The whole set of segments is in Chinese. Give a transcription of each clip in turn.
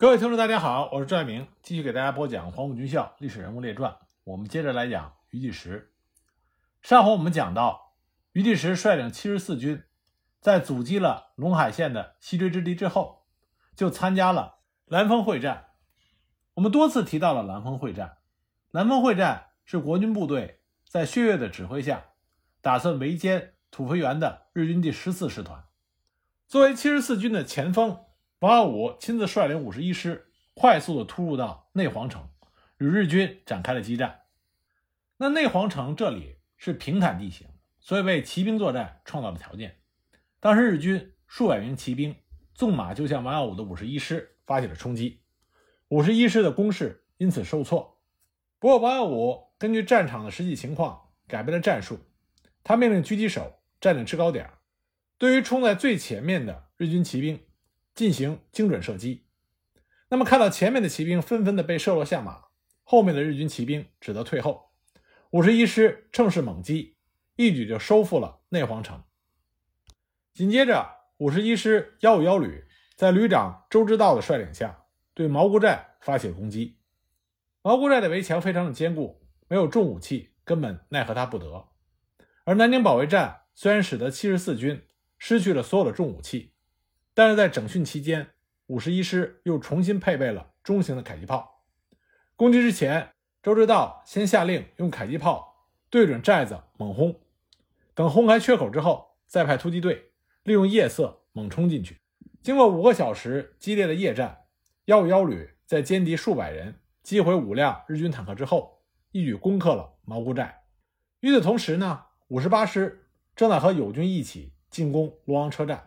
各位听众，大家好，我是赵爱明，继续给大家播讲《黄埔军校历史人物列传》。我们接着来讲余继时。上回我们讲到，余继时率领七十四军，在阻击了陇海线的西追之敌之后，就参加了兰峰会战。我们多次提到了兰峰会战。兰峰会战是国军部队在薛岳的指挥下，打算围歼土肥原的日军第十四师团。作为七十四军的前锋。王耀武亲自率领五十一师，快速的突入到内黄城，与日军展开了激战。那内黄城这里是平坦地形，所以为骑兵作战创造了条件。当时日军数百名骑兵纵马就向王耀武的五十一师发起了冲击，五十一师的攻势因此受挫。不过王耀武根据战场的实际情况改变了战术，他命令狙击手占领制高点，对于冲在最前面的日军骑兵。进行精准射击，那么看到前面的骑兵纷纷的被射落下马，后面的日军骑兵只得退后。五十一师乘势猛击，一举就收复了内黄城。紧接着，五十一师幺五幺旅在旅长周之道的率领下，对毛固寨发起了攻击。毛固寨的围墙非常的坚固，没有重武器，根本奈何他不得。而南京保卫战虽然使得七十四军失去了所有的重武器。但是在整训期间，五十一师又重新配备了中型的迫击炮。攻击之前，周知道先下令用迫击炮对准寨子猛轰，等轰开缺口之后，再派突击队利用夜色猛冲进去。经过五个小时激烈的夜战，幺五幺旅在歼敌数百人、击毁五辆日军坦克之后，一举攻克了毛固寨。与此同时呢，五十八师正在和友军一起进攻罗王车站。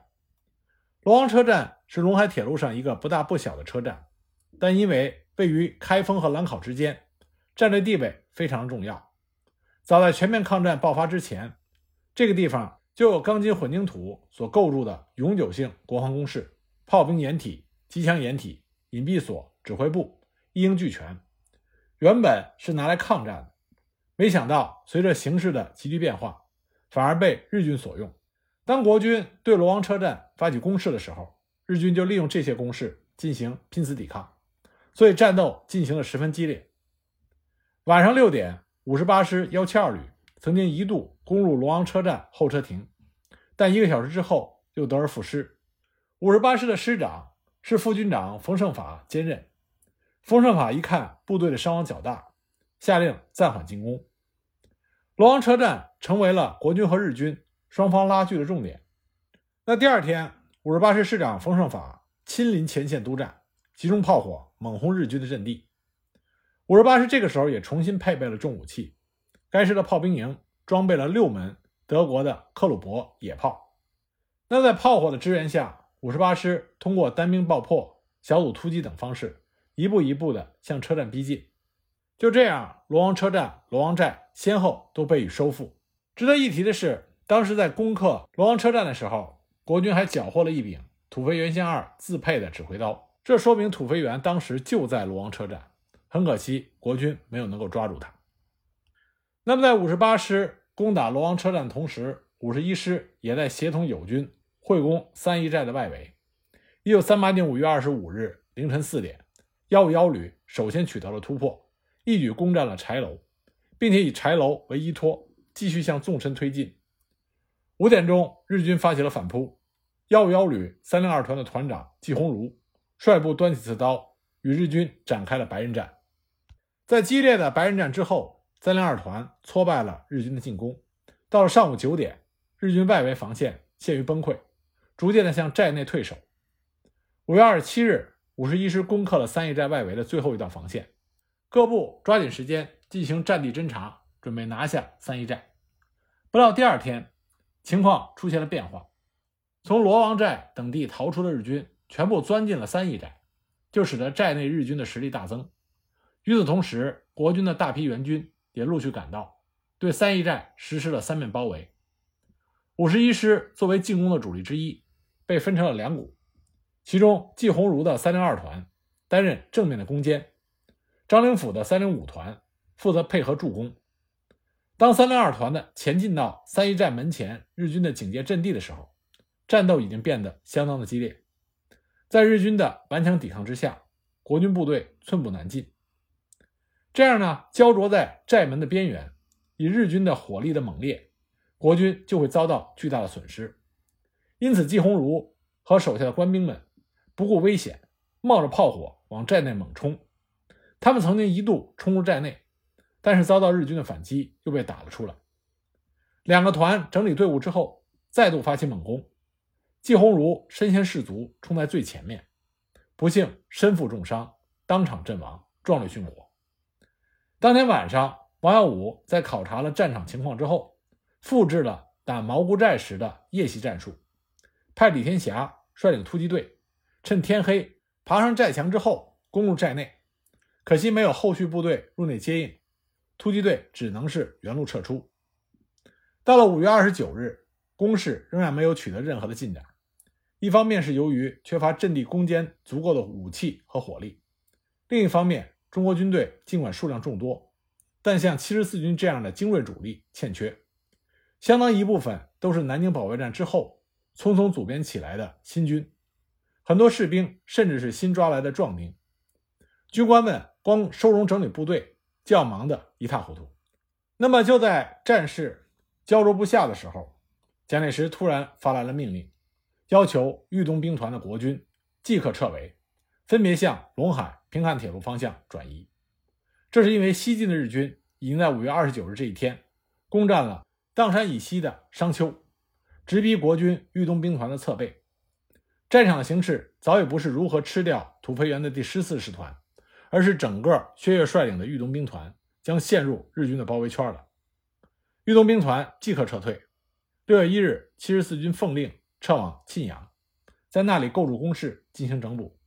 罗王车站是陇海铁路上一个不大不小的车站，但因为位于开封和兰考之间，战略地位非常重要。早在全面抗战爆发之前，这个地方就有钢筋混凝土所构筑的永久性国防工事、炮兵掩体、机枪掩体、隐蔽所、指挥部一应俱全，原本是拿来抗战的。没想到随着形势的急剧变化，反而被日军所用。当国军对罗王车站发起攻势的时候，日军就利用这些攻势进行拼死抵抗，所以战斗进行的十分激烈。晚上六点，五十八师幺七二旅曾经一度攻入罗王车站候车亭，但一个小时之后又得而复失。五十八师的师长是副军长冯胜法兼任。冯胜法一看部队的伤亡较大，下令暂缓进攻。罗王车站成为了国军和日军。双方拉锯的重点。那第二天，五十八师师长冯胜法亲临前线督战，集中炮火猛轰日军的阵地。五十八师这个时候也重新配备了重武器，该师的炮兵营装备了六门德国的克虏伯野炮。那在炮火的支援下，五十八师通过单兵爆破、小组突击等方式，一步一步地向车站逼近。就这样，罗王车站、罗王寨先后都被予收复。值得一提的是。当时在攻克罗王车站的时候，国军还缴获了一柄土肥原贤二自配的指挥刀，这说明土肥原当时就在罗王车站。很可惜，国军没有能够抓住他。那么，在五十八师攻打罗王车站的同时，五十一师也在协同友军会攻三义寨的外围。一九三八年五月二十五日凌晨四点，幺五幺旅首先取得了突破，一举攻占了柴楼，并且以柴楼为依托，继续向纵深推进。五点钟，日军发起了反扑。幺五幺旅三零二团的团长季鸿儒率部端起刺刀，与日军展开了白刃战。在激烈的白刃战之后，三零二团挫败了日军的进攻。到了上午九点，日军外围防线陷于崩溃，逐渐的向寨内退守。五月二十七日，五十一师攻克了三义寨外围的最后一道防线，各部抓紧时间进行战地侦察，准备拿下三义寨。不料第二天。情况出现了变化，从罗王寨等地逃出的日军全部钻进了三义寨，就使得寨内日军的实力大增。与此同时，国军的大批援军也陆续赶到，对三义寨实施了三面包围。五十一师作为进攻的主力之一，被分成了两股，其中季鸿儒的三零二团担任正面的攻坚，张灵甫的三零五团负责配合助攻。当三零二团的前进到三义寨门前日军的警戒阵地的时候，战斗已经变得相当的激烈。在日军的顽强抵抗之下，国军部队寸步难进。这样呢，焦灼在寨门的边缘，以日军的火力的猛烈，国军就会遭到巨大的损失。因此，季鸿儒和手下的官兵们不顾危险，冒着炮火往寨内猛冲。他们曾经一度冲入寨内，但是遭到日军的反击，又被打了出来。两个团整理队伍之后，再度发起猛攻。季鸿儒身先士卒，冲在最前面，不幸身负重伤，当场阵亡，壮烈殉国。当天晚上，王耀武在考察了战场情况之后，复制了打毛姑寨时的夜袭战术。派李天霞率领突击队，趁天黑爬上寨墙之后攻入寨内，可惜没有后续部队入内接应，突击队只能是原路撤出。到了五月二十九日，攻势仍然没有取得任何的进展。一方面是由于缺乏阵地攻坚足够的武器和火力，另一方面，中国军队尽管数量众多，但像七十四军这样的精锐主力欠缺，相当一部分都是南京保卫战之后。匆匆组编起来的新军，很多士兵甚至是新抓来的壮丁，军官们光收容整理部队就要忙得一塌糊涂。那么就在战事焦灼不下的时候，蒋介石突然发来了命令，要求豫东兵团的国军即刻撤围，分别向陇海、平汉铁路方向转移。这是因为西进的日军已经在五月二十九日这一天攻占了砀山以西的商丘。直逼国军豫东兵团的侧背，战场形势早已不是如何吃掉土肥原的第十四师团，而是整个薛岳率领的豫东兵团将陷入日军的包围圈了。豫东兵团即刻撤退。六月一日，七十四军奉令撤往沁阳，在那里构筑工事进行整补。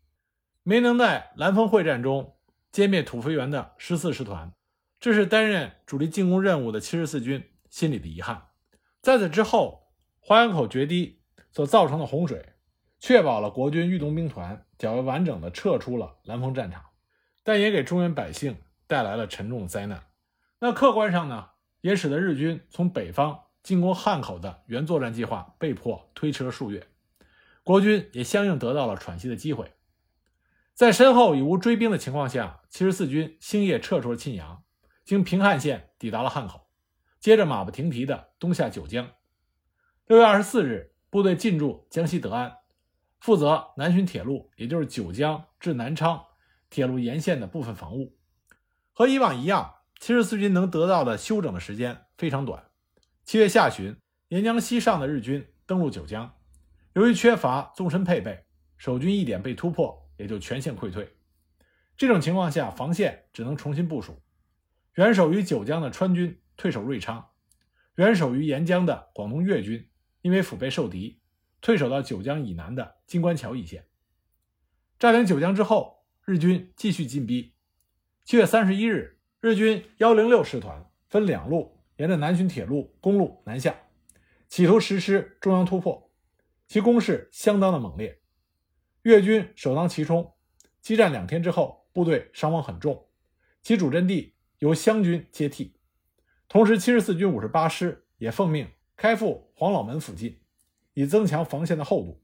没能在兰峰会战中歼灭土肥原的十四师团，这是担任主力进攻任务的七十四军心里的遗憾。在此之后。花园口决堤所造成的洪水，确保了国军豫东兵团较为完整的撤出了兰丰战场，但也给中原百姓带来了沉重的灾难。那客观上呢，也使得日军从北方进攻汉口的原作战计划被迫推迟了数月，国军也相应得到了喘息的机会。在身后已无追兵的情况下，七十四军星夜撤出了沁阳，经平汉线抵达了汉口，接着马不停蹄的东下九江。六月二十四日，部队进驻江西德安，负责南浔铁路，也就是九江至南昌铁路沿线的部分防务。和以往一样，七十四军能得到的休整的时间非常短。七月下旬，沿江西上的日军登陆九江，由于缺乏纵深配备，守军一点被突破，也就全线溃退。这种情况下，防线只能重新部署。原守于九江的川军退守瑞昌，原守于沿江的广东粤军。因为腹背受敌，退守到九江以南的金官桥一线。占领九江之后，日军继续进逼。七月三十一日，日军幺零六师团分两路沿着南浔铁路公路南下，企图实施中央突破，其攻势相当的猛烈。越军首当其冲，激战两天之后，部队伤亡很重，其主阵地由湘军接替。同时，七十四军五十八师也奉命。开赴黄老门附近，以增强防线的厚度。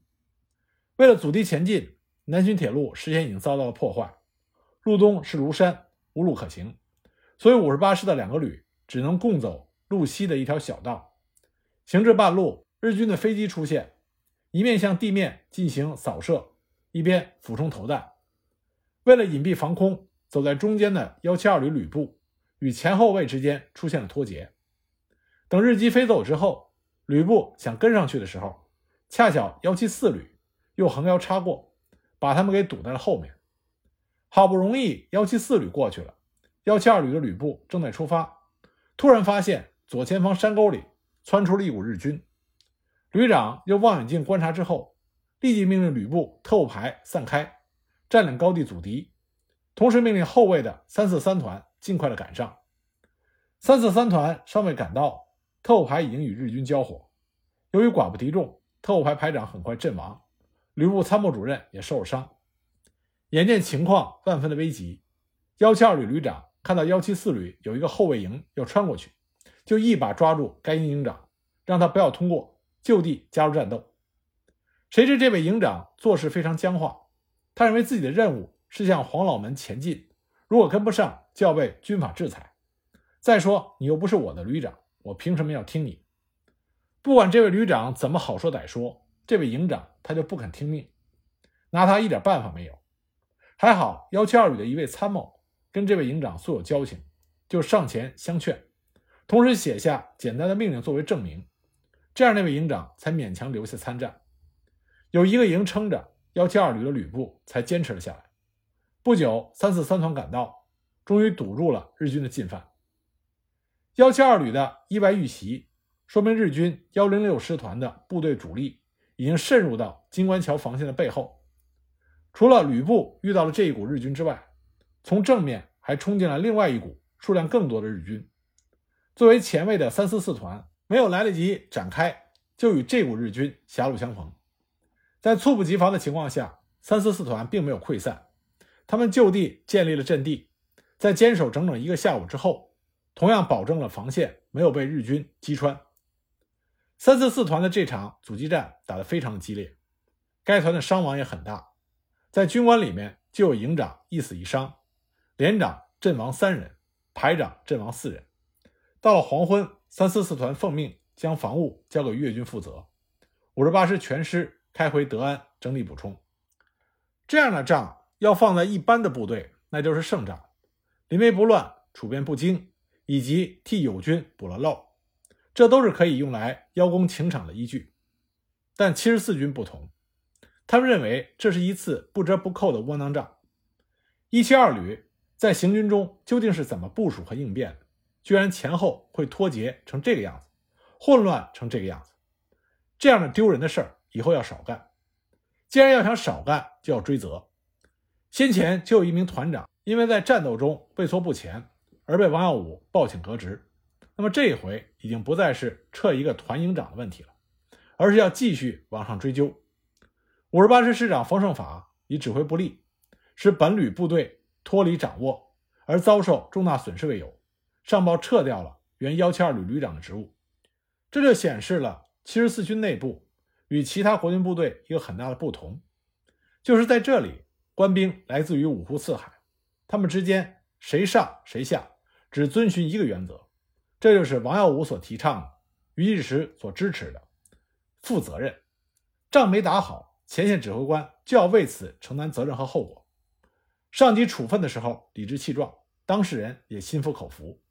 为了阻敌前进，南浔铁路事先已经遭到了破坏，路东是庐山，无路可行，所以五十八师的两个旅只能共走路西的一条小道。行至半路，日军的飞机出现，一面向地面进行扫射，一边俯冲投弹。为了隐蔽防空，走在中间的幺七二旅旅部与前后卫之间出现了脱节。等日机飞走之后，吕布想跟上去的时候，恰巧幺七四旅又横腰插过，把他们给堵在了后面。好不容易幺七四旅过去了，幺七二旅的旅部正在出发，突然发现左前方山沟里窜出了一股日军。旅长用望远镜观察之后，立即命令吕布特务排散开，占领高地阻敌，同时命令后卫的三四三团尽快的赶上。三四三团尚未赶到。特务排已经与日军交火，由于寡不敌众，特务排排长很快阵亡，旅部参谋主任也受了伤。眼见情况万分的危急，幺七二旅旅长看到幺七四旅有一个后卫营要穿过去，就一把抓住该营营长，让他不要通过，就地加入战斗。谁知这位营长做事非常僵化，他认为自己的任务是向黄老门前进，如果跟不上，就要被军法制裁。再说，你又不是我的旅长，我凭什么要听你？不管这位旅长怎么好说歹说，这位营长他就不肯听命，拿他一点办法没有。还好幺七二旅的一位参谋跟这位营长素有交情，就上前相劝，同时写下简单的命令作为证明，这样那位营长才勉强留下参战。有一个营撑着，幺七二旅的旅部才坚持了下来。不久，三四三团赶到，终于堵住了日军的进犯。幺七二旅的意外遇袭，说明日军幺零六师团的部队主力已经渗入到金关桥防线的背后。除了吕布遇到了这一股日军之外，从正面还冲进了另外一股数量更多的日军。作为前卫的三四四团，没有来得及展开，就与这股日军狭路相逢。在猝不及防的情况下，三四四团并没有溃散，他们就地建立了阵地，在坚守整整一个下午之后。同样保证了防线没有被日军击穿。三四四团的这场阻击战打得非常激烈，该团的伤亡也很大，在军官里面就有营长一死一伤，连长阵亡三人，排长阵亡四人。到了黄昏，三四四团奉命将防务交给粤军负责，五十八师全师开回德安整理补充。这样的仗要放在一般的部队，那就是胜仗，临危不乱，处变不惊。以及替友军补了漏，这都是可以用来邀功请赏的依据。但七十四军不同，他们认为这是一次不折不扣的窝囊仗。一七二旅在行军中究竟是怎么部署和应变的？居然前后会脱节成这个样子，混乱成这个样子，这样的丢人的事儿以后要少干。既然要想少干，就要追责。先前就有一名团长因为在战斗中畏缩不前。而被王耀武报请革职，那么这一回已经不再是撤一个团营长的问题了，而是要继续往上追究。五十八师师长冯胜法以指挥不力，使本旅部队脱离掌握，而遭受重大损失为由，上报撤掉了原幺七二旅旅长的职务。这就显示了七十四军内部与其他国军部队一个很大的不同，就是在这里，官兵来自于五湖四海，他们之间谁上谁下。只遵循一个原则，这就是王耀武所提倡的，于一时所支持的负责任。仗没打好，前线指挥官就要为此承担责任和后果。上级处分的时候理直气壮，当事人也心服口服。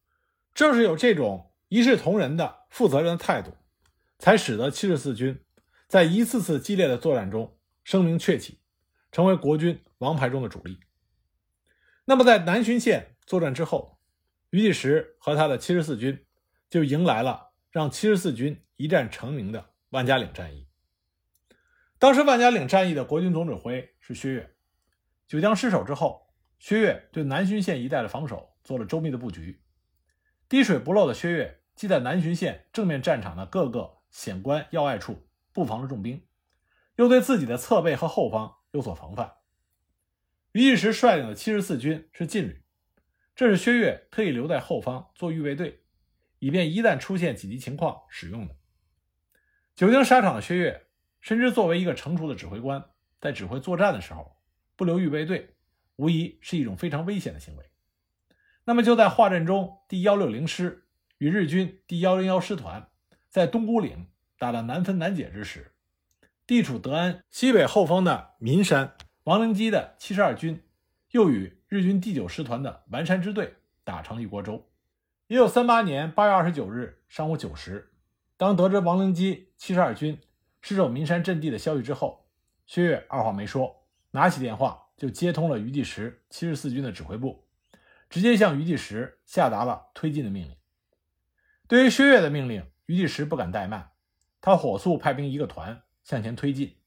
正是有这种一视同仁的负责任的态度，才使得七十四军在一次次激烈的作战中声名鹊起，成为国军王牌中的主力。那么，在南浔线作战之后。余第时和他的七十四军就迎来了让七十四军一战成名的万家岭战役。当时万家岭战役的国军总指挥是薛岳。九江失守之后，薛岳对南浔线一带的防守做了周密的布局。滴水不漏的薛岳，既在南浔线正面战场的各个险关要隘处布防了重兵，又对自己的侧背和后方有所防范。余第时率领的七十四军是劲旅。这是薛岳特意留在后方做预备队，以便一旦出现紧急情况使用的。久经沙场的薛岳深知，作为一个成熟的指挥官，在指挥作战的时候不留预备队，无疑是一种非常危险的行为。那么，就在华阵中第幺六零师与日军第幺零幺师团在东沽岭打得难分难解之时，地处德安西北后方的岷山王灵基的七十二军又与。日军第九师团的完山支队打成一锅粥。一九三八年八月二十九日上午九时，当得知王灵基七十二军失守岷山阵地的消息之后，薛岳二话没说，拿起电话就接通了余第时七十四军的指挥部，直接向余第时下达了推进的命令。对于薛岳的命令，余第时不敢怠慢，他火速派兵一个团向前推进。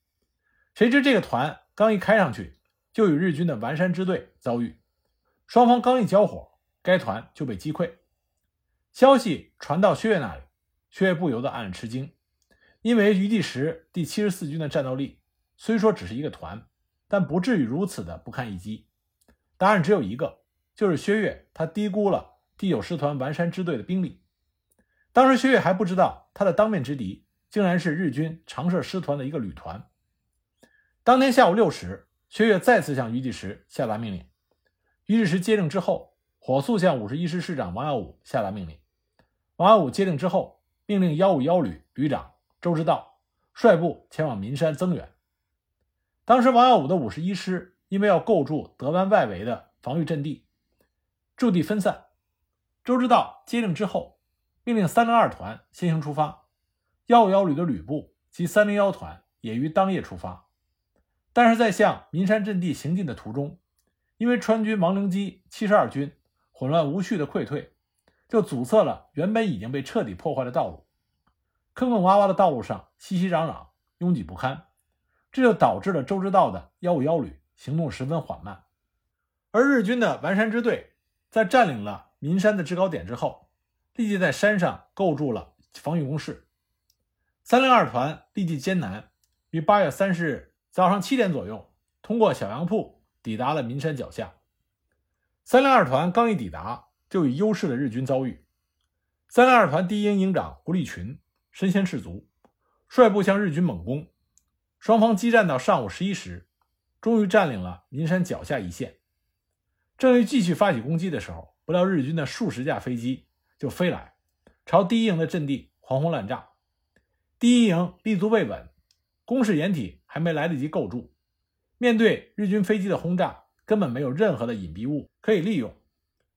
谁知这个团刚一开上去，就与日军的完山支队遭遇，双方刚一交火，该团就被击溃。消息传到薛岳那里，薛岳不由得暗暗吃惊，因为余第时第七十四军的战斗力虽说只是一个团，但不至于如此的不堪一击。答案只有一个，就是薛岳他低估了第九师团完山支队的兵力。当时薛岳还不知道，他的当面之敌竟然是日军长社师团的一个旅团。当天下午六时。薛岳再次向于第时下达命令。于第时接令之后，火速向五十一师师长王耀武下达命令。王耀武接令之后，命令幺五幺旅旅长周之道率部前往岷山增援。当时，王耀武的五十一师因为要构筑德湾外围的防御阵地，驻地分散。周之道接令之后，命令三零二团先行出发，幺五幺旅的旅部及三零幺团也于当夜出发。但是在向岷山阵地行进的途中，因为川军王灵基七十二军混乱无序的溃退，就阻塞了原本已经被彻底破坏的道路。坑坑洼洼的道路上熙熙攘攘，拥挤不堪。这就导致了周之道的幺五幺旅行动十分缓慢，而日军的完山支队在占领了岷山的制高点之后，立即在山上构筑了防御工事。三零二团立即艰难，于八月三十日早上七点左右，通过小杨铺抵达了岷山脚下。三零二团刚一抵达，就与优势的日军遭遇。三零二团第一营营长胡立群身先士卒，率部向日军猛攻。双方激战到上午十一时，终于占领了岷山脚下一线。正欲继续发起攻击的时候，不料日军的数十架飞机就飞来，朝第一营的阵地狂轰滥炸。第一营立足未稳，攻势掩体还没来得及构筑，面对日军飞机的轰炸，根本没有任何的隐蔽物可以利用，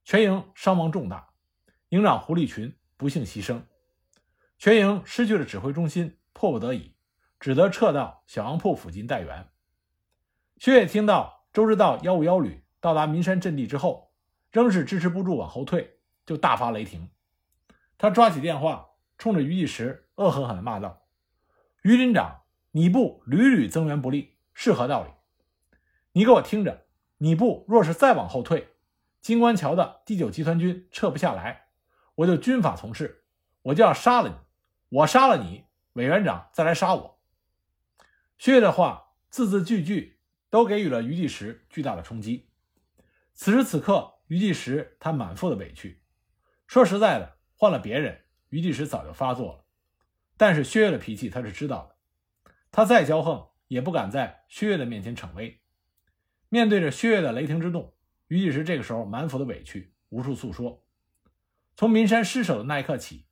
全营伤亡重大，营长胡立群不幸牺牲，全营失去了指挥中心，迫不得已。只得撤到小杨铺附近待援。薛岳听到周日道幺五幺旅到达岷山阵地之后，仍是支持不住往后退，就大发雷霆。他抓起电话，冲着于继时恶狠狠地骂道：“于林长，你部屡屡增援不利，是何道理？你给我听着，你部若是再往后退，金官桥的第九集团军撤不下来，我就军法从事，我就要杀了你。我杀了你，委员长再来杀我。”薛岳的话字字句句都给予了于第时巨大的冲击。此时此刻，于第时他满腹的委屈。说实在的，换了别人，于第时早就发作了。但是薛岳的脾气他是知道的，他再骄横也不敢在薛岳的面前逞威。面对着薛岳的雷霆之怒，于第时这个时候满腹的委屈无处诉说。从岷山失守的那一刻起，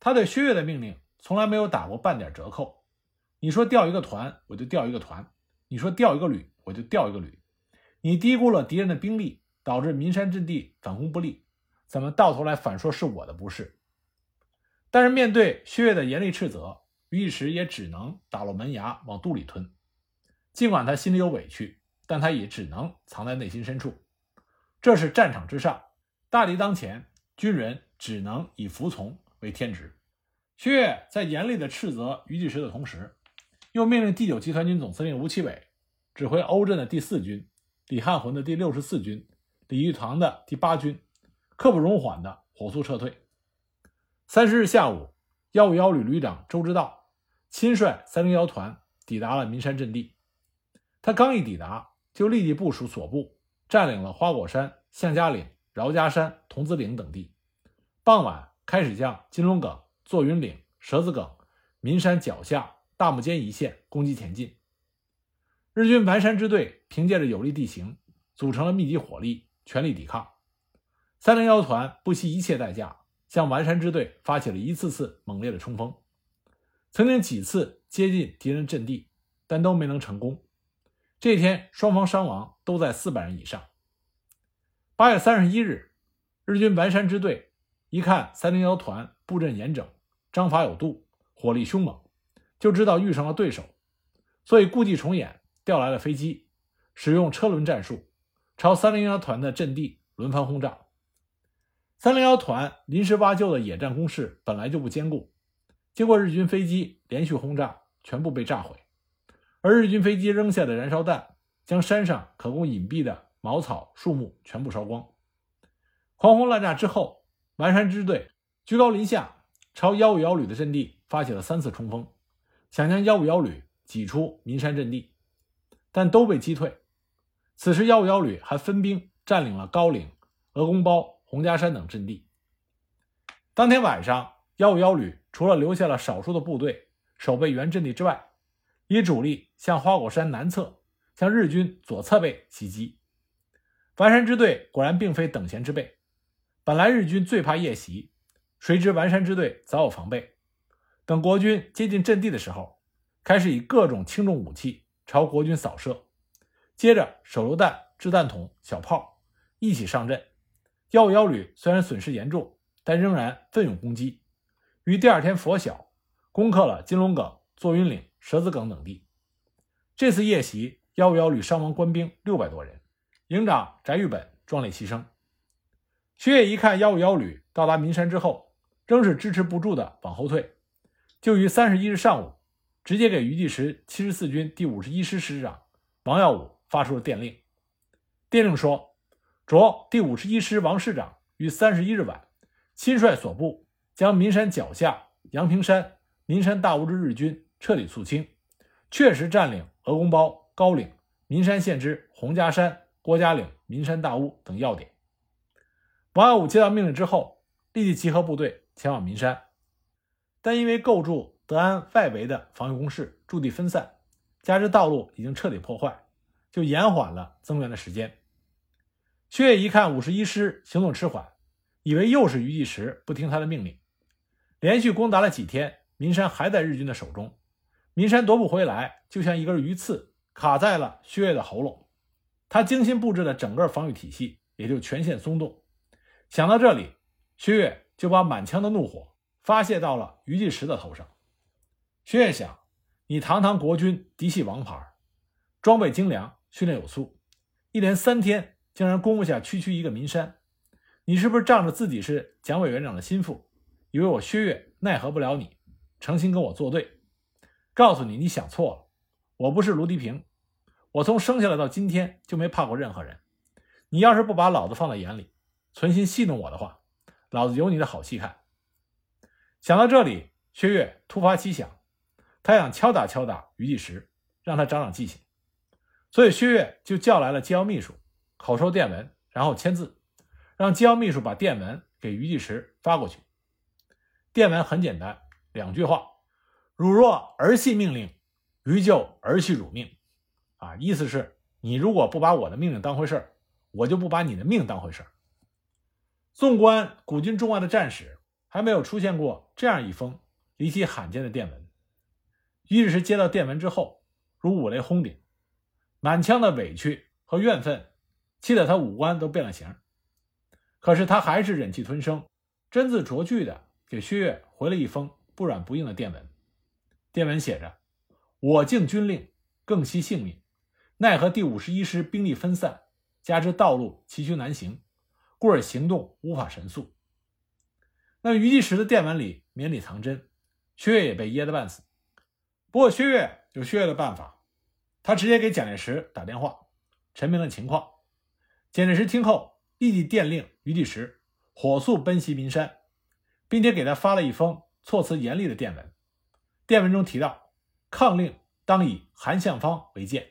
他对薛岳的命令从来没有打过半点折扣。你说调一个团，我就调一个团；你说调一个旅，我就调一个旅。你低估了敌人的兵力，导致岷山阵地反攻不利，怎么到头来反说是我的不是？但是面对薛岳的严厉斥责，于一时也只能打落门牙往肚里吞。尽管他心里有委屈，但他也只能藏在内心深处。这是战场之上，大敌当前，军人只能以服从为天职。薛岳在严厉的斥责于继时的同时，又命令第九集团军总司令吴奇伟指挥欧震的第四军、李汉魂的第六十四军、李玉堂的第八军，刻不容缓的火速撤退。三十日下午，幺五幺旅旅长周之道亲率三零幺团抵达了岷山阵地。他刚一抵达，就立即部署所部，占领了花果山、向家岭、饶家山、童子岭等地。傍晚开始向金龙岗、坐云岭、蛇子岗、岷山脚下。大木间一线攻击前进，日军完山支队凭借着有利地形，组成了密集火力，全力抵抗。三零幺团不惜一切代价向完山支队发起了一次次猛烈的冲锋，曾经几次接近敌人阵地，但都没能成功。这天，双方伤亡都在四百人以上。八月三十一日，日军完山支队一看三零幺团布阵严整，章法有度，火力凶猛。就知道遇上了对手，所以故伎重演，调来了飞机，使用车轮战术，朝三零幺团的阵地轮番轰炸。三零幺团临时挖就的野战工事本来就不坚固，经过日军飞机连续轰炸，全部被炸毁。而日军飞机扔下的燃烧弹，将山上可供隐蔽的茅草、树木全部烧光。狂轰滥炸之后，完山支队居高临下，朝幺五幺旅的阵地发起了三次冲锋。想将幺五幺旅挤出岷山阵地，但都被击退。此时，幺五幺旅还分兵占领了高岭、鹅公包、洪家山等阵地。当天晚上，幺五幺旅除了留下了少数的部队守备原阵地之外，以主力向花果山南侧向日军左侧背袭击。完山支队果然并非等闲之辈，本来日军最怕夜袭，谁知完山支队早有防备。等国军接近阵地的时候，开始以各种轻重武器朝国军扫射，接着手榴弹、掷弹筒、小炮一起上阵。幺五幺旅虽然损失严重，但仍然奋勇攻击，于第二天拂晓攻克了金龙岗、坐云岭、蛇子岗等地。这次夜袭，幺五幺旅伤亡官兵六百多人。营长翟玉本壮烈牺牲。薛岳一看幺五幺旅到达岷山之后，仍是支持不住的往后退，就于三十一日上午，直接给余继时七十四军第五十一师师长王耀武发出了电令。电令说：“着第五十一师王师长于三十一日晚，亲率所部将岷山脚下阳平山、岷山大屋之日军彻底肃清，确实占领鹅公包、高岭、岷山县之洪家山。”郭家岭、岷山大屋等要点。王耀武接到命令之后，立即集合部队前往岷山，但因为构筑德安外围的防御工事驻地分散，加之道路已经彻底破坏，就延缓了增援的时间。薛岳一看五十一师行动迟缓，以为又是余继时不听他的命令，连续攻打了几天，岷山还在日军的手中，岷山夺不回来，就像一根鱼刺卡在了薛岳的喉咙。他精心布置的整个防御体系也就全线松动。想到这里，薛岳就把满腔的怒火发泄到了余继时的头上。薛岳想：你堂堂国军嫡系王牌，装备精良，训练有素，一连三天竟然攻不下区区一个岷山，你是不是仗着自己是蒋委员长的心腹，以为我薛岳奈何不了你，诚心跟我作对？告诉你，你想错了，我不是卢迪平。我从生下来到今天就没怕过任何人，你要是不把老子放在眼里，存心戏弄我的话，老子有你的好戏看。想到这里，薛岳突发奇想，他想敲打敲打于继时，让他长长记性。所以薛岳就叫来了机要秘书，口授电文，然后签字，让机要秘书把电文给于继时发过去。电文很简单，两句话：汝若儿戏命令，余就儿戏汝命。啊，意思是你如果不把我的命令当回事儿，我就不把你的命当回事。纵观古今中外的战史，还没有出现过这样一封离奇罕见的电文。于是接到电文之后，如五雷轰顶，满腔的委屈和怨愤，气得他五官都变了形。可是他还是忍气吞声，斟字酌句的给薛岳回了一封不软不硬的电文。电文写着：“我敬军令，更惜性命。”奈何第五十一师兵力分散，加之道路崎岖难行，故而行动无法神速。那余继时的电文里绵里藏针，薛岳也被噎得半死。不过薛岳有薛岳的办法，他直接给蒋介石打电话，陈明了情况。蒋介石听后立即电令余继时火速奔袭岷山，并且给他发了一封措辞严厉的电文。电文中提到，抗令当以韩向方为鉴。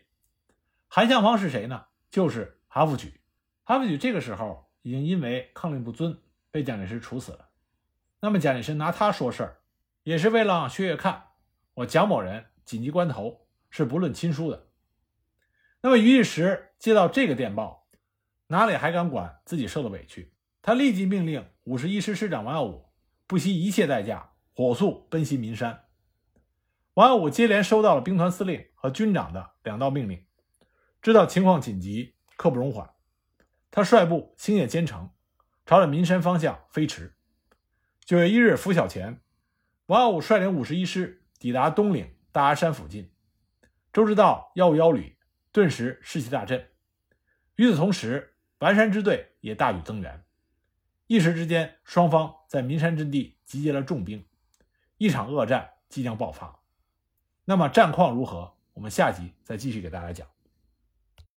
韩向方是谁呢？就是韩复榘。韩复榘这个时候已经因为抗令不遵被蒋介石处死了。那么蒋介石拿他说事儿，也是为了让薛岳看我蒋某人紧急关头是不论亲疏的。那么于一时接到这个电报，哪里还敢管自己受的委屈？他立即命令五十一师师长王耀武不惜一切代价火速奔袭岷山。王耀武接连收到了兵团司令和军长的两道命令。知道情况紧急，刻不容缓，他率部星夜兼程，朝着岷山方向飞驰。九月一日拂晓前，王耀武率领五十一师抵达东岭大阿山附近，周至道幺五幺旅顿时士气大振。与此同时，完山支队也大举增援，一时之间，双方在岷山阵地集结了重兵，一场恶战即将爆发。那么战况如何？我们下集再继续给大家讲。